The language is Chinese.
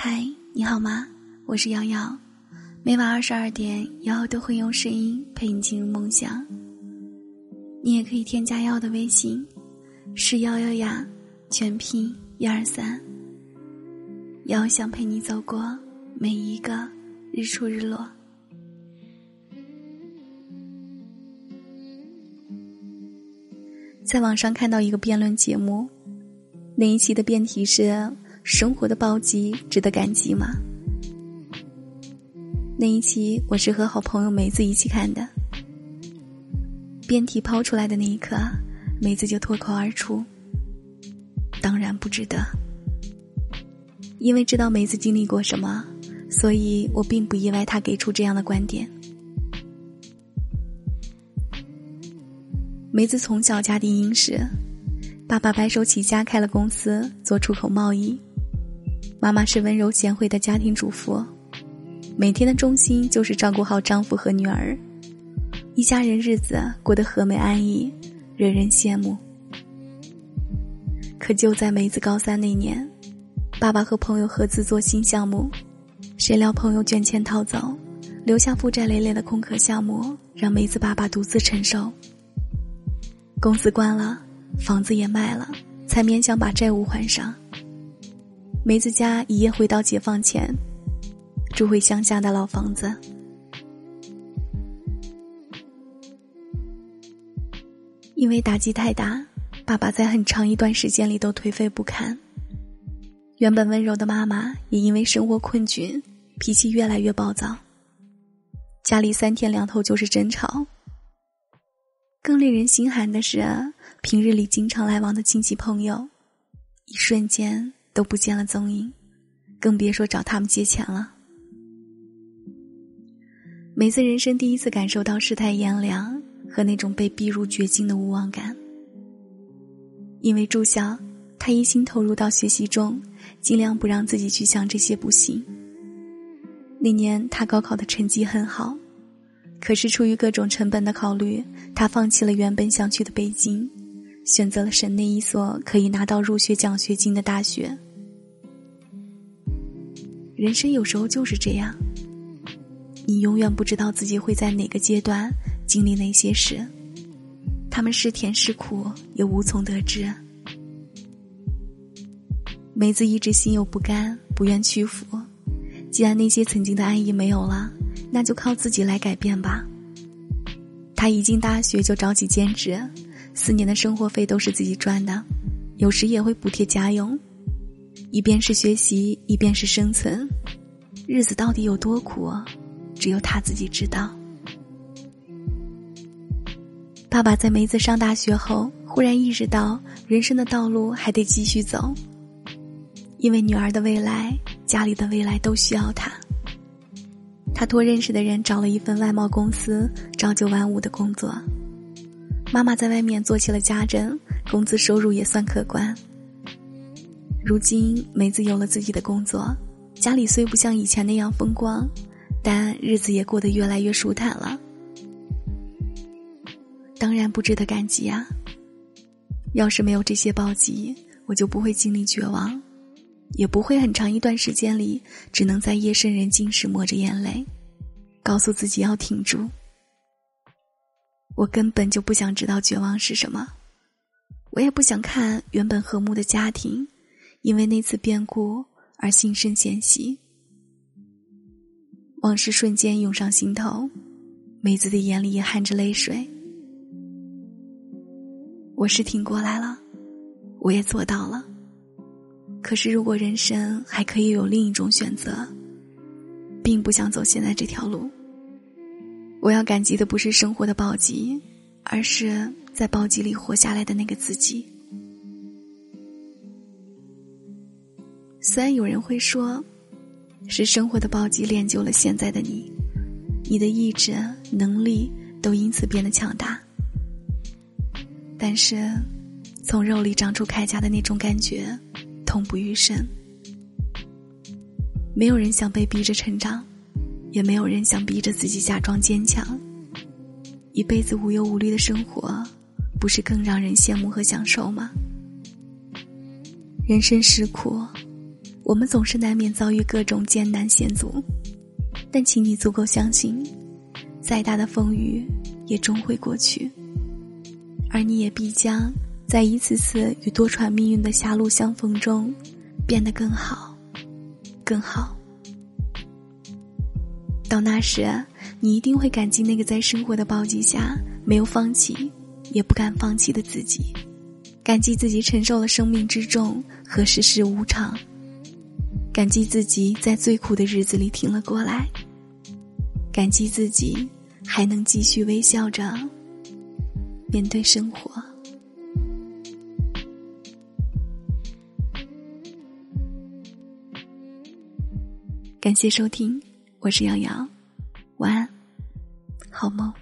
嗨，你好吗？我是瑶瑶，每晚二十二点，瑶瑶都会用声音陪你进入梦乡。你也可以添加瑶瑶的微信，是瑶瑶呀，全拼一二三。瑶瑶想陪你走过每一个日出日落。在网上看到一个辩论节目，那一期的辩题是。生活的暴击值得感激吗？那一期我是和好朋友梅子一起看的。辩题抛出来的那一刻，梅子就脱口而出：“当然不值得。”因为知道梅子经历过什么，所以我并不意外她给出这样的观点。梅子从小家庭殷实，爸爸白手起家开了公司，做出口贸易。妈妈是温柔贤惠的家庭主妇，每天的重心就是照顾好丈夫和女儿，一家人日子过得和美安逸，惹人羡慕。可就在梅子高三那年，爸爸和朋友合资做新项目，谁料朋友卷钱逃走，留下负债累累的空壳项目，让梅子爸爸独自承受。公司关了，房子也卖了，才勉强把债务还上。梅子家一夜回到解放前，住回乡下的老房子。因为打击太大，爸爸在很长一段时间里都颓废不堪。原本温柔的妈妈也因为生活困窘，脾气越来越暴躁。家里三天两头就是争吵。更令人心寒的是，平日里经常来往的亲戚朋友，一瞬间。都不见了踪影，更别说找他们借钱了。每次人生第一次感受到世态炎凉和那种被逼入绝境的无望感。因为住校，他一心投入到学习中，尽量不让自己去想这些不幸。那年他高考的成绩很好，可是出于各种成本的考虑，他放弃了原本想去的北京，选择了省内一所可以拿到入学奖学金的大学。人生有时候就是这样，你永远不知道自己会在哪个阶段经历哪些事，他们是甜是苦也无从得知。梅子一直心有不甘，不愿屈服。既然那些曾经的安逸没有了，那就靠自己来改变吧。他一进大学就着急兼职，四年的生活费都是自己赚的，有时也会补贴家用。一边是学习，一边是生存，日子到底有多苦，只有他自己知道。爸爸在梅子上大学后，忽然意识到人生的道路还得继续走，因为女儿的未来、家里的未来都需要他。他托认识的人找了一份外贸公司朝九晚五的工作，妈妈在外面做起了家政，工资收入也算可观。如今梅子有了自己的工作，家里虽不像以前那样风光，但日子也过得越来越舒坦了。当然不值得感激啊！要是没有这些暴击，我就不会经历绝望，也不会很长一段时间里只能在夜深人静时抹着眼泪，告诉自己要挺住。我根本就不想知道绝望是什么，我也不想看原本和睦的家庭。因为那次变故而心生嫌隙，往事瞬间涌上心头，梅子的眼里也含着泪水。我是挺过来了，我也做到了。可是，如果人生还可以有另一种选择，并不想走现在这条路。我要感激的不是生活的暴击，而是在暴击里活下来的那个自己。虽然有人会说，是生活的暴击练就了现在的你，你的意志能力都因此变得强大。但是，从肉里长出铠甲的那种感觉，痛不欲生。没有人想被逼着成长，也没有人想逼着自己假装坚强。一辈子无忧无虑的生活，不是更让人羡慕和享受吗？人生实苦。我们总是难免遭遇各种艰难险阻，但请你足够相信，再大的风雨也终会过去，而你也必将在一次次与多舛命运的狭路相逢中，变得更好，更好。到那时，你一定会感激那个在生活的暴击下没有放弃，也不敢放弃的自己，感激自己承受了生命之重和世事无常，感激自己在最苦的日子里挺了过来，感激自己还能继续微笑着面对生活。感谢收听。我是杨洋，晚安，好梦。